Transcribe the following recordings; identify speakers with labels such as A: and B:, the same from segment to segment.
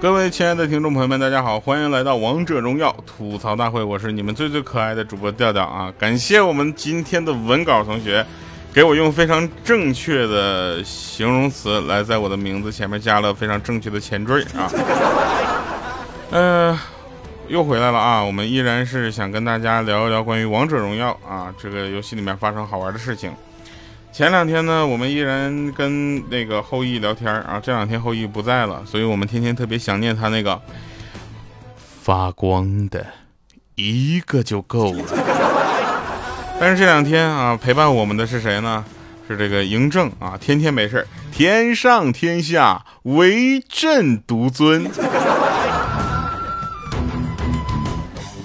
A: 各位亲爱的听众朋友们，大家好，欢迎来到王者荣耀吐槽大会，我是你们最最可爱的主播调调啊！感谢我们今天的文稿同学，给我用非常正确的形容词来在我的名字前面加了非常正确的前缀啊。呃，又回来了啊！我们依然是想跟大家聊一聊关于王者荣耀啊这个游戏里面发生好玩的事情。前两天呢，我们依然跟那个后羿聊天啊。这两天后羿不在了，所以我们天天特别想念他那个发光的一个就够了。但是这两天啊，陪伴我们的是谁呢？是这个嬴政啊，天天没事天上天下唯朕独尊，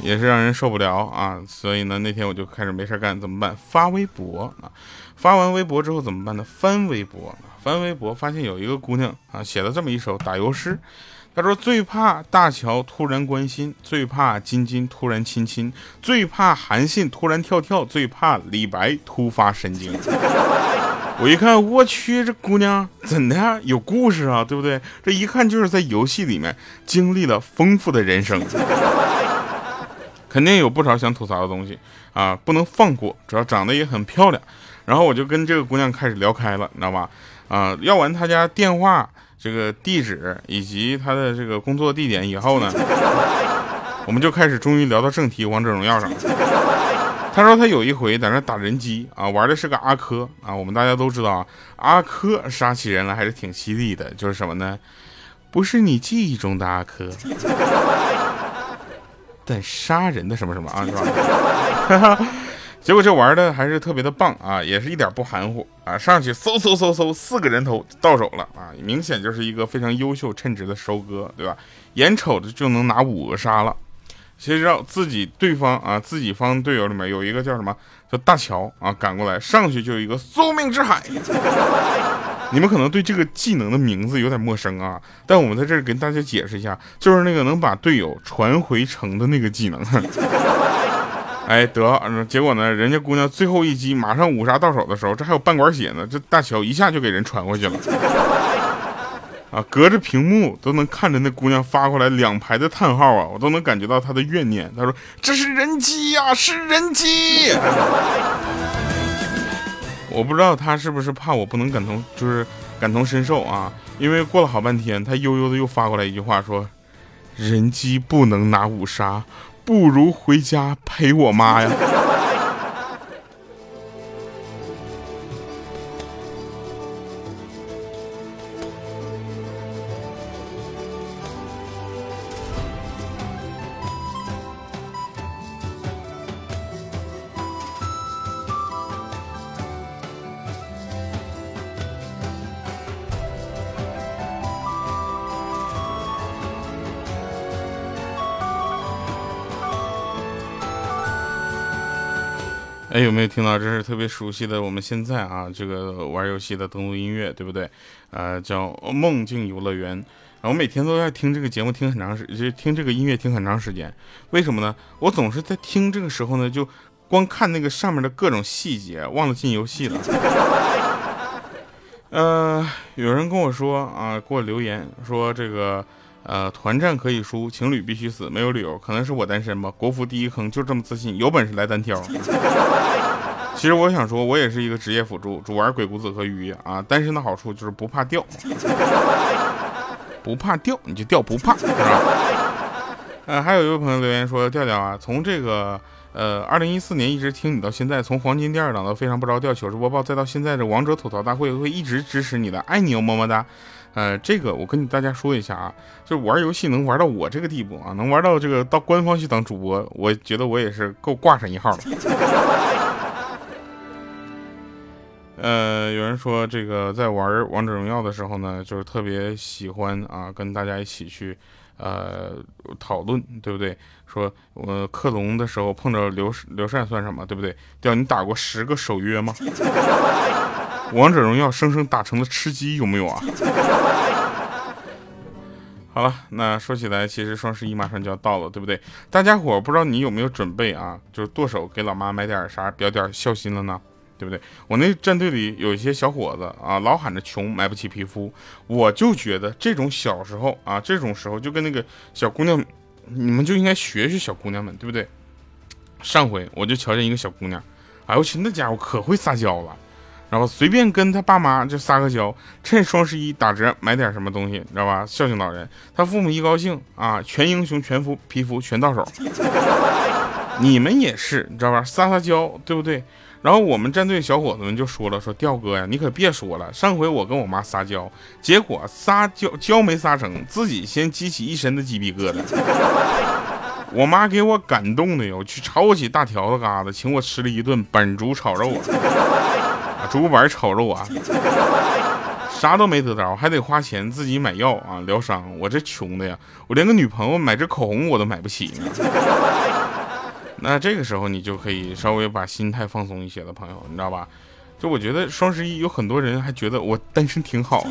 A: 也是让人受不了啊。所以呢，那天我就开始没事干，怎么办？发微博啊。发完微博之后怎么办呢？翻微博，翻微博发现有一个姑娘啊写了这么一首打油诗。她说：“最怕大乔突然关心，最怕金金突然亲亲，最怕韩信突然跳跳，最怕李白突发神经。”我一看，我去，这姑娘怎的呀？有故事啊，对不对？这一看就是在游戏里面经历了丰富的人生，肯定有不少想吐槽的东西啊，不能放过。主要长得也很漂亮。然后我就跟这个姑娘开始聊开了，你知道吧？啊，要完她家电话、这个地址以及她的这个工作地点以后呢，我们就开始终于聊到正题，王者荣耀上。了。他说他有一回在那打人机啊，玩的是个阿珂啊。我们大家都知道啊，阿珂杀起人来还是挺犀利的，就是什么呢？不是你记忆中的阿珂，但杀人的什么什么啊，是吧？结果这玩的还是特别的棒啊，也是一点不含糊啊，上去嗖嗖嗖嗖，四个人头到手了啊，明显就是一个非常优秀称职的收割，对吧？眼瞅着就能拿五个杀了，谁知道自己对方啊，自己方队友里面有一个叫什么叫大乔啊，赶过来上去就有一个宿命之海，你们可能对这个技能的名字有点陌生啊，但我们在这儿跟大家解释一下，就是那个能把队友传回城的那个技能。哎，得，结果呢？人家姑娘最后一击马上五杀到手的时候，这还有半管血呢，这大乔一下就给人传过去了。啊，隔着屏幕都能看着那姑娘发过来两排的叹号啊，我都能感觉到她的怨念。她说：“这是人机呀，是人机。”我不知道他是不是怕我不能感同，就是感同身受啊？因为过了好半天，他悠悠的又发过来一句话说：“人机不能拿五杀。”不如回家陪我妈呀。有没有听到？这是特别熟悉的，我们现在啊，这个玩游戏的登录音乐，对不对？呃，叫《梦境游乐园》。我每天都在听这个节目，听很长时，就听这个音乐听很长时间。为什么呢？我总是在听这个时候呢，就光看那个上面的各种细节，忘了进游戏了。呃，有人跟我说啊，给我留言说这个。呃，团战可以输，情侣必须死，没有理由，可能是我单身吧。国服第一坑，就这么自信，有本事来单挑。其实我想说，我也是一个职业辅助，主玩鬼谷子和鱼啊。单身的好处就是不怕掉，不怕掉，你就掉不怕，是吧？呃，还有一位朋友留言说，调调啊，从这个呃二零一四年一直听你到现在，从黄金第二档到非常不着调糗事播报，再到现在的王者吐槽大会，会一直支持你的，爱你哦，么么哒。呃，这个我跟大家说一下啊，就玩游戏能玩到我这个地步啊，能玩到这个到官方去当主播，我觉得我也是够挂上一号了。呃，有人说这个在玩王者荣耀的时候呢，就是特别喜欢啊，跟大家一起去呃讨论，对不对？说我克隆的时候碰着刘刘禅算什么，对不对？掉你打过十个守约吗？王者荣耀生生打成了吃鸡，有没有啊？好了，那说起来，其实双十一马上就要到了，对不对？大家伙不知道你有没有准备啊？就是剁手给老妈买点啥，表点孝心了呢？对不对？我那战队里有一些小伙子啊，老喊着穷，买不起皮肤。我就觉得这种小时候啊，这种时候就跟那个小姑娘，你们就应该学学小姑娘们，对不对？上回我就瞧见一个小姑娘，哎我去，那家伙可会撒娇了。然后随便跟他爸妈就撒个娇，趁双十一打折买点什么东西，你知道吧？孝敬老人。他父母一高兴啊，全英雄全服皮肤全到手。你们也是，你知道吧？撒撒娇，对不对？然后我们战队小伙子们就说了，说调哥呀，你可别说了。上回我跟我妈撒娇，结果撒娇娇没撒成，自己先激起一身的鸡皮疙瘩。我妈给我感动的哟，去炒我起大条子疙瘩，请我吃了一顿板猪炒肉啊。竹板炒肉啊，啥都没得着，还得花钱自己买药啊疗伤。我这穷的呀，我连个女朋友买支口红我都买不起。那这个时候你就可以稍微把心态放松一些了，朋友，你知道吧？就我觉得双十一有很多人还觉得我单身挺好。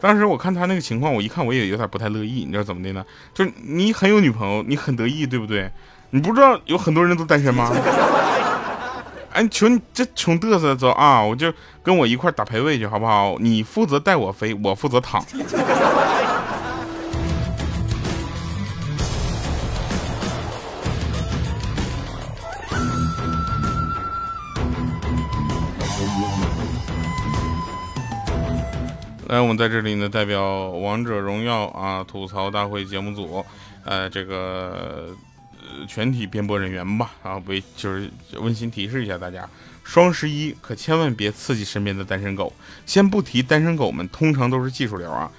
A: 当时我看他那个情况，我一看我也有点不太乐意。你知道怎么的呢？就是你很有女朋友，你很得意，对不对？你不知道有很多人都单身吗？哎，求你这穷嘚瑟走啊！我就跟我一块打排位去，好不好？你负责带我飞，我负责躺。来，我们在这里呢，代表王者荣耀啊吐槽大会节目组，呃，这个。全体编播人员吧，啊为就是温馨提示一下大家，双十一可千万别刺激身边的单身狗。先不提单身狗们，通常都是技术流啊，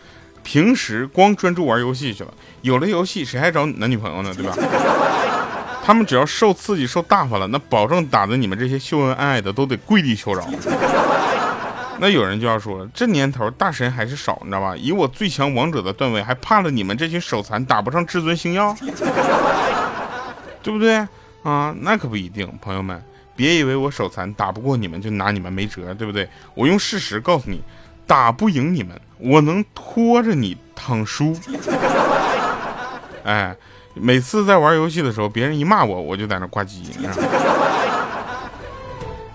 A: 平时光专注玩游戏去了，有了游戏谁还找男女朋友呢？对吧？他们只要受刺激、受大发了，那保证打的你们这些秀恩爱的都得跪地求饶。那有人就要说了，这年头大神还是少，你知道吧？以我最强王者的段位，还怕了你们这群手残打不上至尊星耀？对不对啊？那可不一定，朋友们，别以为我手残打不过你们就拿你们没辙，对不对？我用事实告诉你，打不赢你们，我能拖着你躺输。哎，每次在玩游戏的时候，别人一骂我，我就在那挂机。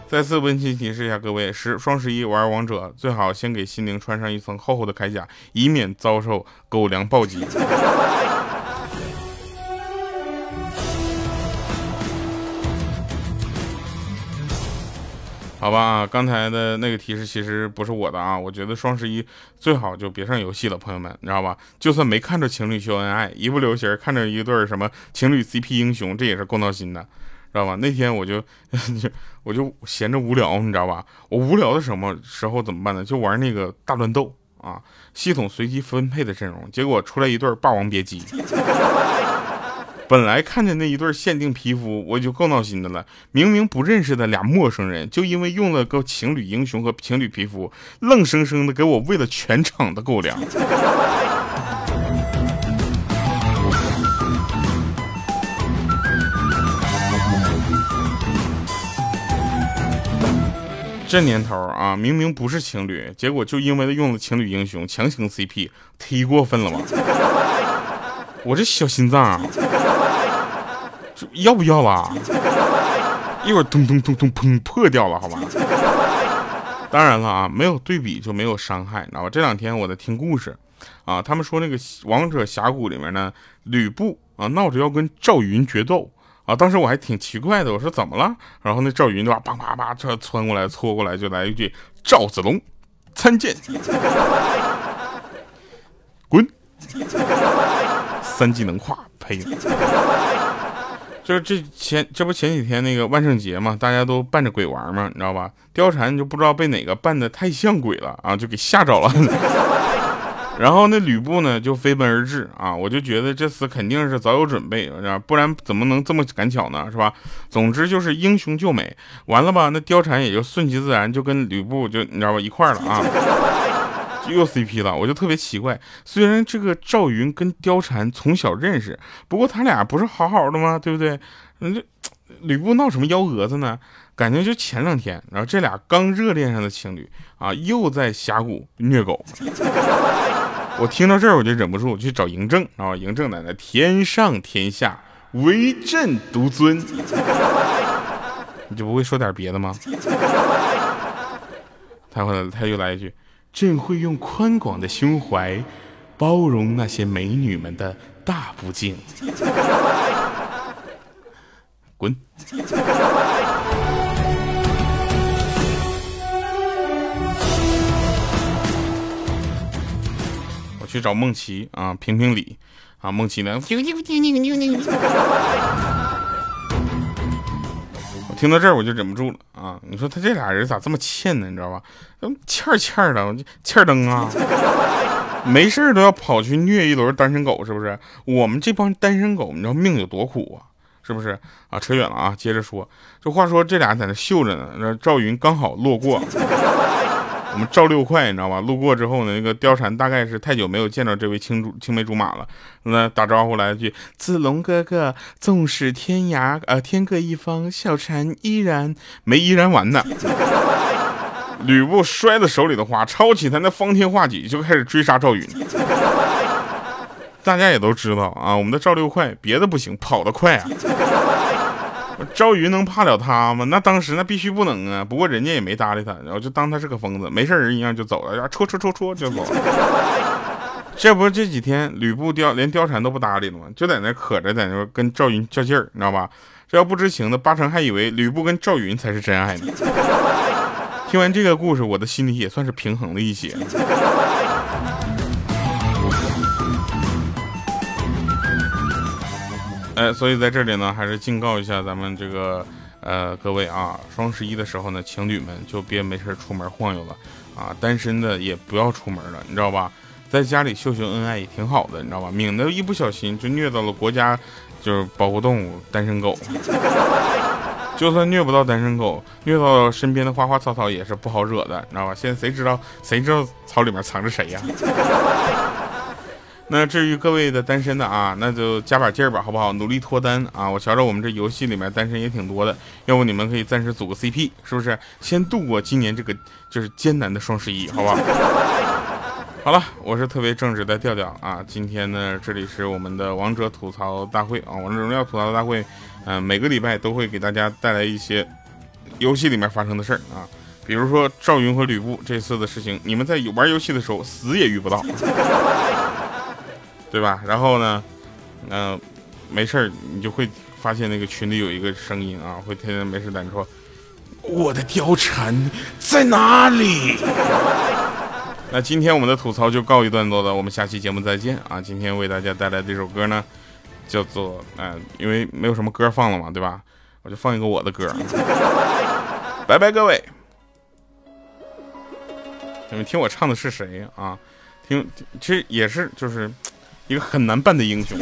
A: 再次温馨提示一下各位：十双十一玩王者，最好先给心灵穿上一层厚厚的铠甲，以免遭受狗粮暴击。好吧，刚才的那个提示其实不是我的啊。我觉得双十一最好就别上游戏了，朋友们，你知道吧？就算没看着情侣秀恩爱，一不留神看着一对什么情侣 CP 英雄，这也是够闹心的，知道吧？那天我就我就闲着无聊，你知道吧？我无聊的什么时候怎么办呢？就玩那个大乱斗啊，系统随机分配的阵容，结果出来一对霸王别姬。本来看见那一对限定皮肤，我就够闹心的了。明明不认识的俩陌生人，就因为用了个情侣英雄和情侣皮肤，愣生生的给我喂了全场的狗粮。这年头啊，明明不是情侣，结果就因为用了情侣英雄强行 CP，忒过分了吧？我这小心脏啊。要不要了？一会儿咚咚咚咚砰破掉了，好吧。当然了啊，没有对比就没有伤害。那我这两天我在听故事，啊，他们说那个王者峡谷里面呢，吕布啊闹着要跟赵云决斗啊。当时我还挺奇怪的，我说怎么了？然后那赵云对吧，啪啪啪这窜过来搓过来就来一句赵子龙参见，滚，三技能跨，呸。就是这前这不前几天那个万圣节嘛，大家都扮着鬼玩嘛，你知道吧？貂蝉就不知道被哪个扮的太像鬼了啊，就给吓着了。然后那吕布呢就飞奔而至啊，我就觉得这次肯定是早有准备，不然怎么能这么赶巧呢？是吧？总之就是英雄救美，完了吧？那貂蝉也就顺其自然就跟吕布就你知道吧一块了啊。又 CP 了，我就特别奇怪。虽然这个赵云跟貂蝉从小认识，不过他俩不是好好的吗？对不对？那这吕布闹什么幺蛾子呢？感觉就前两天，然后这俩刚热恋上的情侣啊，又在峡谷虐狗。我听到这儿，我就忍不住去找嬴政啊。嬴政奶奶，天上天下唯朕独尊。你就不会说点别的吗？他后来他又来一句：“朕会用宽广的胸怀，包容那些美女们的大不敬。”滚！我去找梦琪啊，评评理啊，梦琪呢？听到这儿我就忍不住了啊！你说他这俩人咋这么欠呢？你知道吧？欠儿欠儿的，欠儿灯啊！没事都要跑去虐一轮单身狗，是不是？我们这帮单身狗，你知道命有多苦啊？是不是？啊，扯远了啊！接着说，这话说这俩在那秀着呢，那赵云刚好路过。我们赵六快，你知道吧？路过之后呢，那个貂蝉大概是太久没有见到这位青竹青梅竹马了，那打招呼来一句：“子龙哥哥，纵使天涯呃天各一方，小蝉依然没依然完呢。”吕布摔了手里的花，抄起他那方天画戟就开始追杀赵云。大家也都知道啊，我们的赵六快别的不行，跑得快啊。赵云能怕了他吗？那当时那必须不能啊！不过人家也没搭理他，然后就当他是个疯子，没事人一样就走了，呀，戳戳戳戳就走。这不是这几天吕布貂连貂蝉都不搭理了吗？就在那可着，在那跟赵云较劲儿，你知道吧？这要不知情的八成还以为吕布跟赵云才是真爱呢。听完这个故事，我的心里也算是平衡了一些。哎，所以在这里呢，还是警告一下咱们这个呃各位啊，双十一的时候呢，情侣们就别没事出门晃悠了啊，单身的也不要出门了，你知道吧？在家里秀秀恩爱也挺好的，你知道吧？免得一不小心就虐到了国家就是保护动物单身狗，就算虐不到单身狗，虐到身边的花花草草也是不好惹的，你知道吧？现在谁知道谁知道草里面藏着谁呀？那至于各位的单身的啊，那就加把劲儿吧，好不好？努力脱单啊！我瞧着我们这游戏里面单身也挺多的，要不你们可以暂时组个 CP，是不是？先度过今年这个就是艰难的双十一，好不好？好了，我是特别正直的调调啊。今天呢，这里是我们的王者吐槽大会啊，王者荣耀吐槽大会，嗯，每个礼拜都会给大家带来一些游戏里面发生的事儿啊，比如说赵云和吕布这次的事情，你们在玩游戏的时候死也遇不到。对吧？然后呢，嗯，没事儿，你就会发现那个群里有一个声音啊，会天天没事在说：“我的貂蝉在哪里？” 那今天我们的吐槽就告一段落了，我们下期节目再见啊！今天为大家带来这首歌呢，叫做……嗯，因为没有什么歌放了嘛，对吧？我就放一个我的歌。拜拜，各位！你们听我唱的是谁啊？听，其实也是就是。一个很难办的英雄。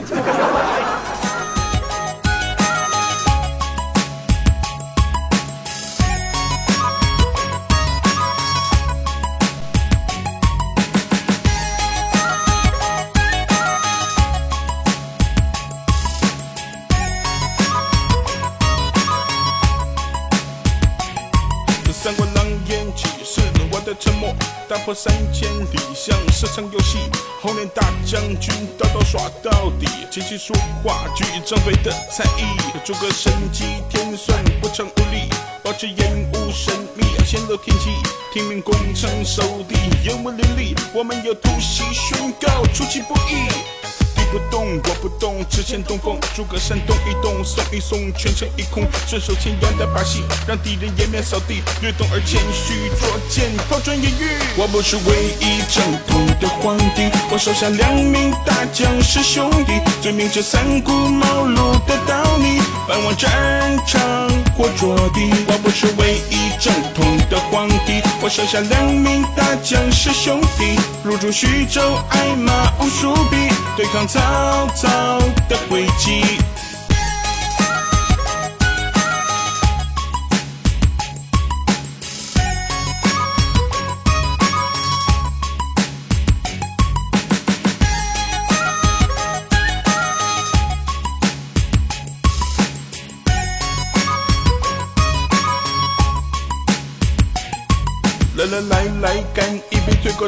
A: 的沉默打破三千里，像是场游戏。后年大将军，刀刀耍到底。琴棋书画举张飞的才艺。诸葛神机天算不成无力，保持烟雾神秘，显露天机。听命攻城守地，烟雾林立。我们要突袭宣告，出其不意。不动，我不动，只欠东风。诸葛山动一动，送一送，全城一空。顺手牵羊的把戏，让敌人颜面扫地。略懂而谦虚，捉剑抛砖引玉。我不是唯一正统的皇帝，我手下两名大将是兄弟，最明这三顾茅庐的道理，百万战场活捉敌。我不是唯一正统的皇帝，我手下两名大将是兄弟，入驻徐州，挨马无数匹，对抗。曹操的诡计。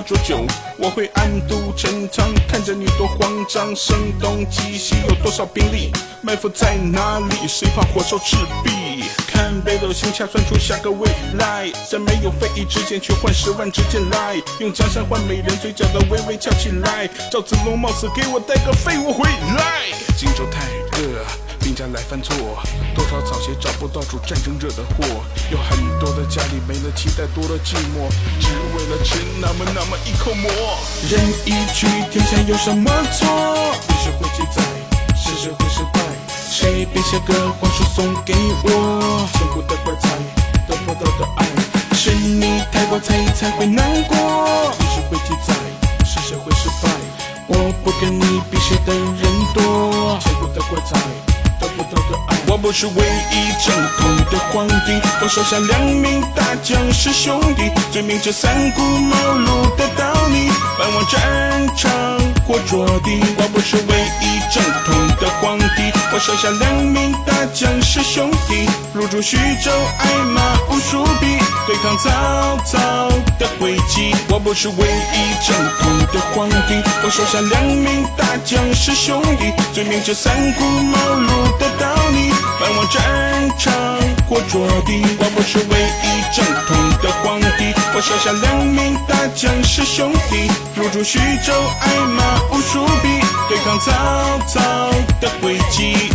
A: 浊酒，我会暗度陈仓，看着你多慌张，声东击西，有多少兵力，埋伏在哪里？谁怕火烧赤壁？
B: 看北斗星掐算出下个未来，在没有非议之间去换十万支箭来，用江山换美人，嘴角的微微翘起来。赵子龙貌似给我带个废物回来。荆州太热，兵家来犯错，多少草鞋找不到主，战争惹的祸。有很多的家里没了期待，多了寂寞，只为了吃那么那么一口馍。人一去，天下有什么错？历史会记载，事实会失败。谁编写个皇书送给我？千古的怪才，得不到的爱。是你太过在意才会难是唯一正统的皇帝，我手下两名大将是兄弟，最明这三顾茅庐的道理，万往战场或着地。我不是唯一正统的皇帝，我手下两名大将是兄弟，入驻徐州，爱马无数匹，对抗曹操的诡计。我不是唯一正统的皇帝，我手下两名大将是兄弟，最明这三顾茅庐的道理，漫往战场或着地。我不是唯一正统的皇帝，我手下两名大将是兄弟，入驻徐州，爱马无数匹，对抗曹操的诡计。